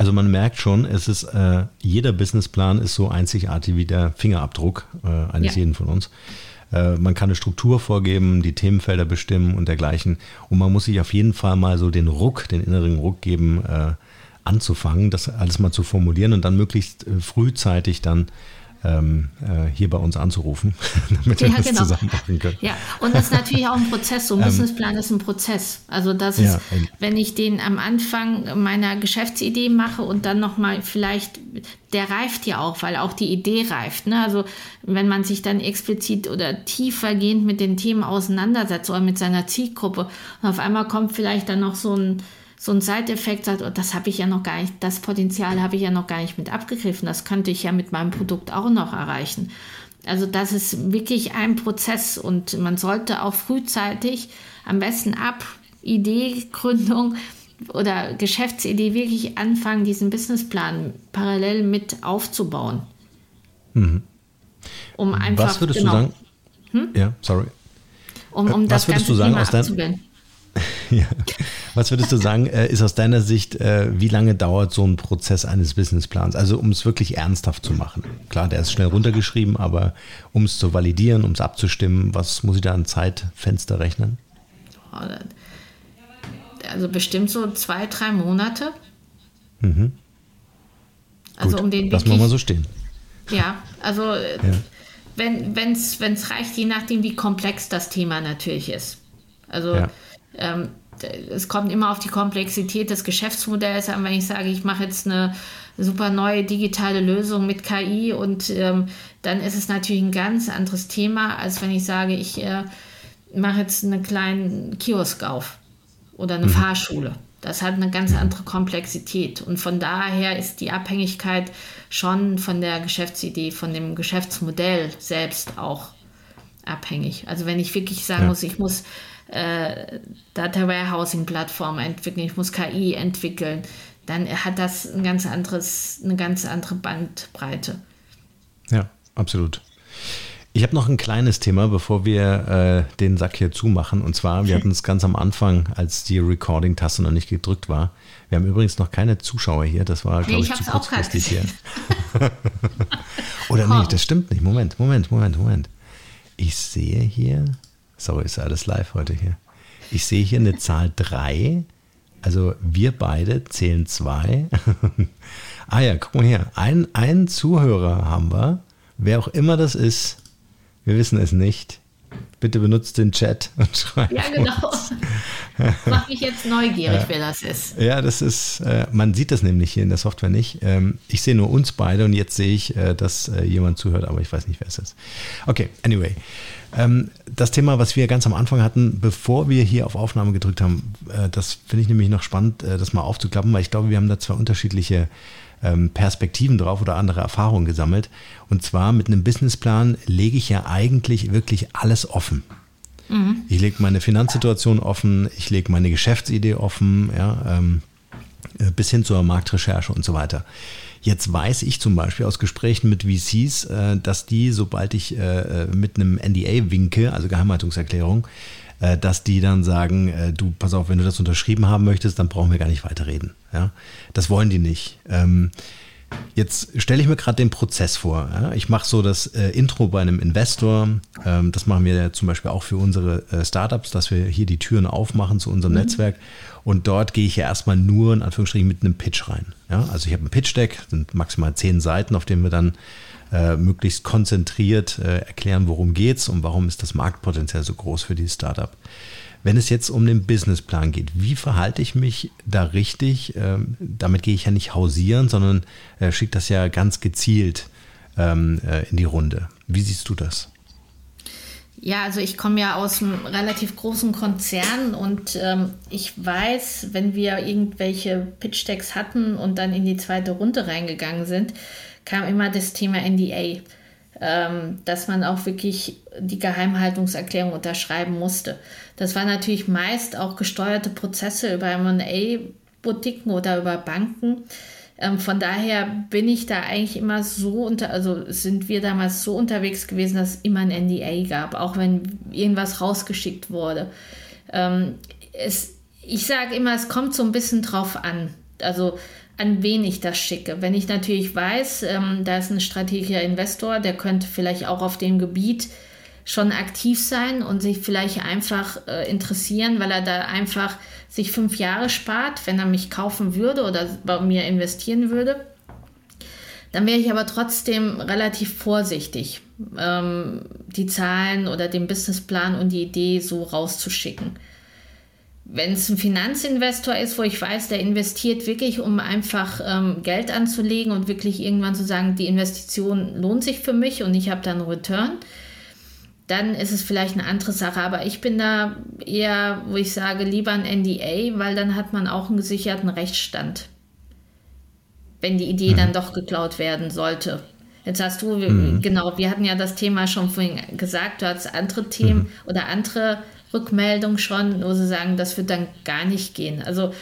Also man merkt schon, es ist äh, jeder Businessplan ist so einzigartig wie der Fingerabdruck äh, eines ja. jeden von uns. Äh, man kann eine Struktur vorgeben, die Themenfelder bestimmen und dergleichen. Und man muss sich auf jeden Fall mal so den Ruck, den inneren Ruck geben, äh, anzufangen, das alles mal zu formulieren und dann möglichst äh, frühzeitig dann ähm, äh, hier bei uns anzurufen, damit wir ja, das genau. zusammen machen können. Ja, und das ist natürlich auch ein Prozess. So ein ähm, Businessplan ist ein Prozess. Also das ist, ja, wenn ich den am Anfang meiner Geschäftsidee mache und dann nochmal vielleicht, der reift ja auch, weil auch die Idee reift. Ne? Also wenn man sich dann explizit oder tiefergehend mit den Themen auseinandersetzt oder mit seiner Zielgruppe und auf einmal kommt vielleicht dann noch so ein so ein Side-Effekt sagt, oh, das habe ich ja noch gar nicht, das Potenzial habe ich ja noch gar nicht mit abgegriffen, das könnte ich ja mit meinem Produkt auch noch erreichen. Also das ist wirklich ein Prozess und man sollte auch frühzeitig am besten ab Ideegründung oder Geschäftsidee wirklich anfangen, diesen Businessplan parallel mit aufzubauen. Mhm. Um einfach, Was würdest genau, du sagen? Hm? Ja, sorry. Um, um Was das würdest ganze du sagen Thema aus deinem, ja. Was würdest du sagen, äh, ist aus deiner Sicht, äh, wie lange dauert so ein Prozess eines Businessplans? Also um es wirklich ernsthaft zu machen. Klar, der ist schnell runtergeschrieben, aber um es zu validieren, um es abzustimmen, was muss ich da an Zeitfenster rechnen? Also bestimmt so zwei, drei Monate. Mhm. Also Gut, um den Lassen wir mal so stehen. Ja, also äh, ja. wenn es reicht, je nachdem, wie komplex das Thema natürlich ist. Also ja. Ähm, es kommt immer auf die Komplexität des Geschäftsmodells an, wenn ich sage, ich mache jetzt eine super neue digitale Lösung mit KI und ähm, dann ist es natürlich ein ganz anderes Thema, als wenn ich sage, ich äh, mache jetzt einen kleinen Kiosk auf oder eine mhm. Fahrschule. Das hat eine ganz andere Komplexität. Und von daher ist die Abhängigkeit schon von der Geschäftsidee, von dem Geschäftsmodell selbst auch abhängig. Also wenn ich wirklich sagen ja. muss, ich muss äh, Data Warehousing Plattform entwickeln, ich muss KI entwickeln, dann hat das ein ganz anderes, eine ganz andere Bandbreite. Ja, absolut. Ich habe noch ein kleines Thema, bevor wir äh, den Sack hier zumachen. Und zwar, wir hatten es ganz am Anfang, als die Recording-Taste noch nicht gedrückt war. Wir haben übrigens noch keine Zuschauer hier. Das war, glaube nee, ich, zu kurzfristig hier. Oder oh. nicht, das stimmt nicht. Moment, Moment, Moment, Moment. Ich sehe hier, sorry, ist alles live heute hier. Ich sehe hier eine Zahl 3. Also wir beide zählen zwei. ah ja, guck mal hier. Ein, einen Zuhörer haben wir. Wer auch immer das ist, wir wissen es nicht. Bitte benutzt den Chat und schreibt. Ja, genau. Mach mich jetzt neugierig, wer das ist. Ja, das ist, äh, man sieht das nämlich hier in der Software nicht. Ähm, ich sehe nur uns beide und jetzt sehe ich, äh, dass äh, jemand zuhört, aber ich weiß nicht, wer es ist. Okay, anyway. Ähm, das Thema, was wir ganz am Anfang hatten, bevor wir hier auf Aufnahme gedrückt haben, das finde ich nämlich noch spannend, das mal aufzuklappen, weil ich glaube, wir haben da zwei unterschiedliche ähm, Perspektiven drauf oder andere Erfahrungen gesammelt. Und zwar mit einem Businessplan lege ich ja eigentlich wirklich alles offen. Mhm. Ich lege meine Finanzsituation offen, ich lege meine Geschäftsidee offen, ja, ähm, äh, bis hin zur Marktrecherche und so weiter. Jetzt weiß ich zum Beispiel aus Gesprächen mit VCs, äh, dass die, sobald ich äh, mit einem NDA winke, also Geheimhaltungserklärung, dass die dann sagen, du, pass auf, wenn du das unterschrieben haben möchtest, dann brauchen wir gar nicht weiterreden. Ja? Das wollen die nicht. Ähm, Jetzt stelle ich mir gerade den Prozess vor. Ja? Ich mache so das äh, Intro bei einem Investor. Ähm, das machen wir ja zum Beispiel auch für unsere äh, Startups, dass wir hier die Türen aufmachen zu unserem mhm. Netzwerk. Und dort gehe ich ja erstmal nur in Anführungsstrichen mit einem Pitch rein. Ja? Also ich habe ein Pitch-Deck, sind maximal zehn Seiten, auf denen wir dann äh, möglichst konzentriert äh, erklären, worum geht's und warum ist das Marktpotenzial so groß für dieses Startup. Wenn es jetzt um den Businessplan geht, wie verhalte ich mich da richtig? Ähm, damit gehe ich ja nicht hausieren, sondern äh, schicke das ja ganz gezielt ähm, äh, in die Runde. Wie siehst du das? Ja, also ich komme ja aus einem relativ großen Konzern und ähm, ich weiß, wenn wir irgendwelche Pitch-Decks hatten und dann in die zweite Runde reingegangen sind, kam immer das Thema NDA, dass man auch wirklich die Geheimhaltungserklärung unterschreiben musste. Das waren natürlich meist auch gesteuerte Prozesse über M&A-Boutiquen oder über Banken. Ähm, von daher bin ich da eigentlich immer so unter, also sind wir damals so unterwegs gewesen, dass es immer ein NDA gab, auch wenn irgendwas rausgeschickt wurde. Ähm, es, ich sage immer, es kommt so ein bisschen drauf an. Also an wen ich das schicke. Wenn ich natürlich weiß, ähm, da ist ein strategischer Investor, der könnte vielleicht auch auf dem Gebiet schon aktiv sein und sich vielleicht einfach äh, interessieren, weil er da einfach sich fünf Jahre spart, wenn er mich kaufen würde oder bei mir investieren würde. Dann wäre ich aber trotzdem relativ vorsichtig, ähm, die Zahlen oder den Businessplan und die Idee so rauszuschicken. Wenn es ein Finanzinvestor ist, wo ich weiß, der investiert wirklich, um einfach ähm, Geld anzulegen und wirklich irgendwann zu sagen, die Investition lohnt sich für mich und ich habe dann einen Return, dann ist es vielleicht eine andere Sache. Aber ich bin da eher, wo ich sage, lieber ein NDA, weil dann hat man auch einen gesicherten Rechtsstand. Wenn die Idee mhm. dann doch geklaut werden sollte. Jetzt hast du, mhm. genau, wir hatten ja das Thema schon vorhin gesagt, du hattest andere Themen mhm. oder andere Rückmeldungen schon, wo sie sagen, das wird dann gar nicht gehen. Also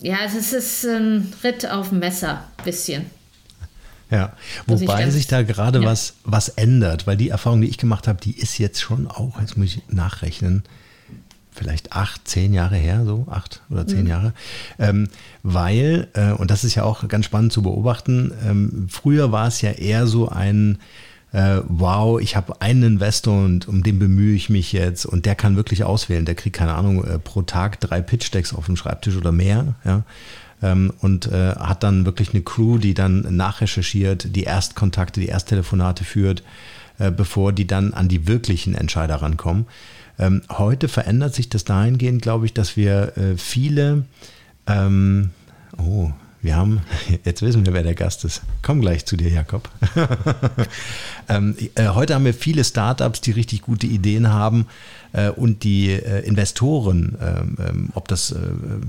ja, es ist ein Ritt auf dem Messer, bisschen. Ja, wobei sich da gerade ja. was, was ändert, weil die Erfahrung, die ich gemacht habe, die ist jetzt schon auch, jetzt muss ich nachrechnen, vielleicht acht, zehn Jahre her, so acht oder zehn mhm. Jahre, ähm, weil, äh, und das ist ja auch ganz spannend zu beobachten, ähm, früher war es ja eher so ein, äh, wow, ich habe einen Investor und um den bemühe ich mich jetzt und der kann wirklich auswählen, der kriegt keine Ahnung, äh, pro Tag drei Pitch-Decks auf dem Schreibtisch oder mehr, ja ähm, und äh, hat dann wirklich eine Crew, die dann nachrecherchiert, die Erstkontakte, die Ersttelefonate führt, äh, bevor die dann an die wirklichen Entscheider rankommen. Ähm, heute verändert sich das dahingehend, glaube ich, dass wir äh, viele, ähm, oh, wir haben, jetzt wissen wir, wer der Gast ist. Komm gleich zu dir, Jakob. ähm, äh, heute haben wir viele Startups, die richtig gute Ideen haben äh, und die äh, Investoren, ähm, ähm, ob das äh,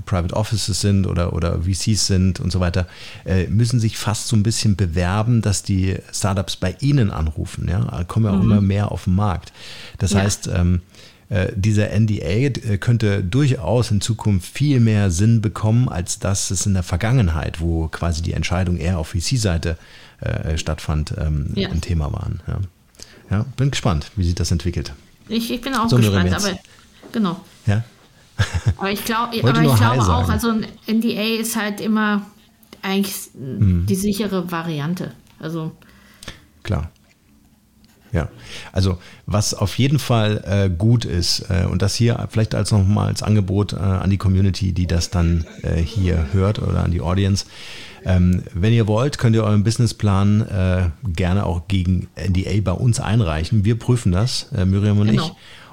Private Offices sind oder, oder VCs sind und so weiter, äh, müssen sich fast so ein bisschen bewerben, dass die Startups bei ihnen anrufen. Ja? Da kommen ja auch mhm. immer mehr auf den Markt. Das ja. heißt, ähm, äh, dieser NDA äh, könnte durchaus in Zukunft viel mehr Sinn bekommen, als dass es in der Vergangenheit, wo quasi die Entscheidung eher auf VC-Seite äh, stattfand, ähm, ja. ein Thema waren. Ja. ja. bin gespannt, wie sich das entwickelt. Ich, ich bin auch so gespannt, aber genau. Ja. aber ich, glaub, aber ich glaube auch, also ein NDA ist halt immer eigentlich hm. die sichere Variante. Also klar. Ja, also was auf jeden Fall äh, gut ist äh, und das hier vielleicht als nochmal als Angebot äh, an die Community, die das dann äh, hier hört oder an die Audience. Ähm, wenn ihr wollt, könnt ihr euren Businessplan äh, gerne auch gegen NDA bei uns einreichen. Wir prüfen das, äh, Miriam und genau. ich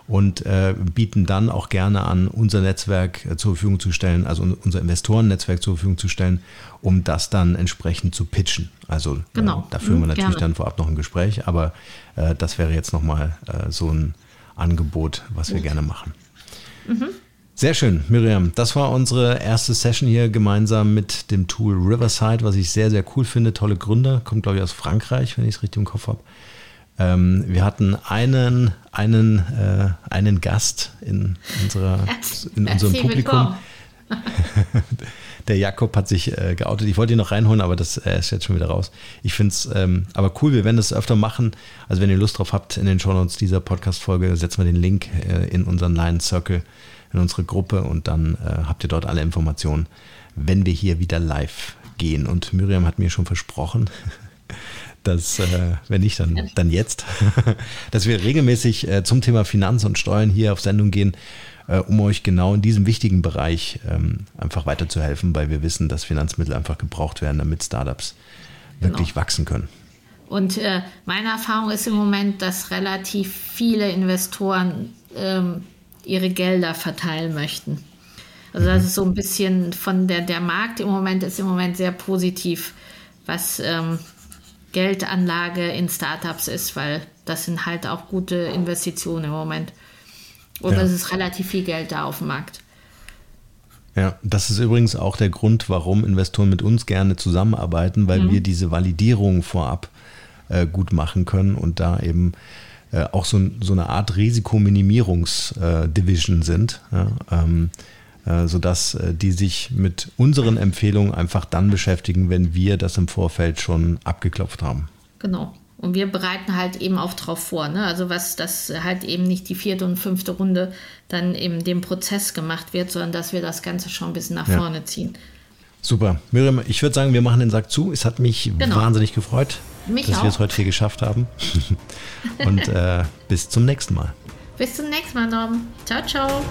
und äh, bieten dann auch gerne an, unser Netzwerk äh, zur Verfügung zu stellen, also unser Investorennetzwerk zur Verfügung zu stellen, um das dann entsprechend zu pitchen. Also äh, genau. äh, da führen wir mhm, natürlich gerne. dann vorab noch ein Gespräch, aber äh, das wäre jetzt nochmal äh, so ein Angebot, was wir gerne machen. Mhm. Sehr schön, Miriam. Das war unsere erste Session hier gemeinsam mit dem Tool Riverside, was ich sehr, sehr cool finde. Tolle Gründer, kommt glaube ich aus Frankreich, wenn ich es richtig im Kopf habe. Ähm, wir hatten einen, einen, äh, einen Gast in, unserer, in unserem Publikum. der Jakob hat sich äh, geoutet. Ich wollte ihn noch reinholen, aber das äh, ist jetzt schon wieder raus. Ich finde es ähm, aber cool, wir werden das öfter machen. Also wenn ihr Lust drauf habt, in den Shownotes dieser Podcast-Folge setzen wir den Link äh, in unseren Lion Circle, in unsere Gruppe und dann äh, habt ihr dort alle Informationen, wenn wir hier wieder live gehen. Und Miriam hat mir schon versprochen, dass, äh, wenn nicht, dann, dann jetzt, dass wir regelmäßig äh, zum Thema Finanz und Steuern hier auf Sendung gehen, äh, um euch genau in diesem wichtigen Bereich ähm, einfach weiterzuhelfen, weil wir wissen, dass Finanzmittel einfach gebraucht werden, damit Startups wirklich genau. wachsen können. Und äh, meine Erfahrung ist im Moment, dass relativ viele Investoren ähm, ihre Gelder verteilen möchten. Also das mhm. ist so ein bisschen von der, der Markt im Moment ist im Moment sehr positiv, was ähm, Geldanlage in Startups ist, weil das sind halt auch gute Investitionen im Moment. Und ja. es ist relativ viel Geld da auf dem Markt. Ja, das ist übrigens auch der Grund, warum Investoren mit uns gerne zusammenarbeiten, weil mhm. wir diese Validierung vorab äh, gut machen können und da eben äh, auch so, so, eine Art Risikominimierungsdivision äh, sind. Ja, ähm, äh, sodass äh, die sich mit unseren Empfehlungen einfach dann beschäftigen, wenn wir das im Vorfeld schon abgeklopft haben. Genau. Und wir bereiten halt eben auch darauf vor, ne? Also was, dass halt eben nicht die vierte und fünfte Runde dann eben dem Prozess gemacht wird, sondern dass wir das Ganze schon ein bisschen nach ja. vorne ziehen. Super. Miriam, ich würde sagen, wir machen den Sack zu. Es hat mich genau. wahnsinnig gefreut, mich dass auch. wir es heute hier geschafft haben. und äh, bis zum nächsten Mal. Bis zum nächsten Mal, Norm. Ciao, ciao.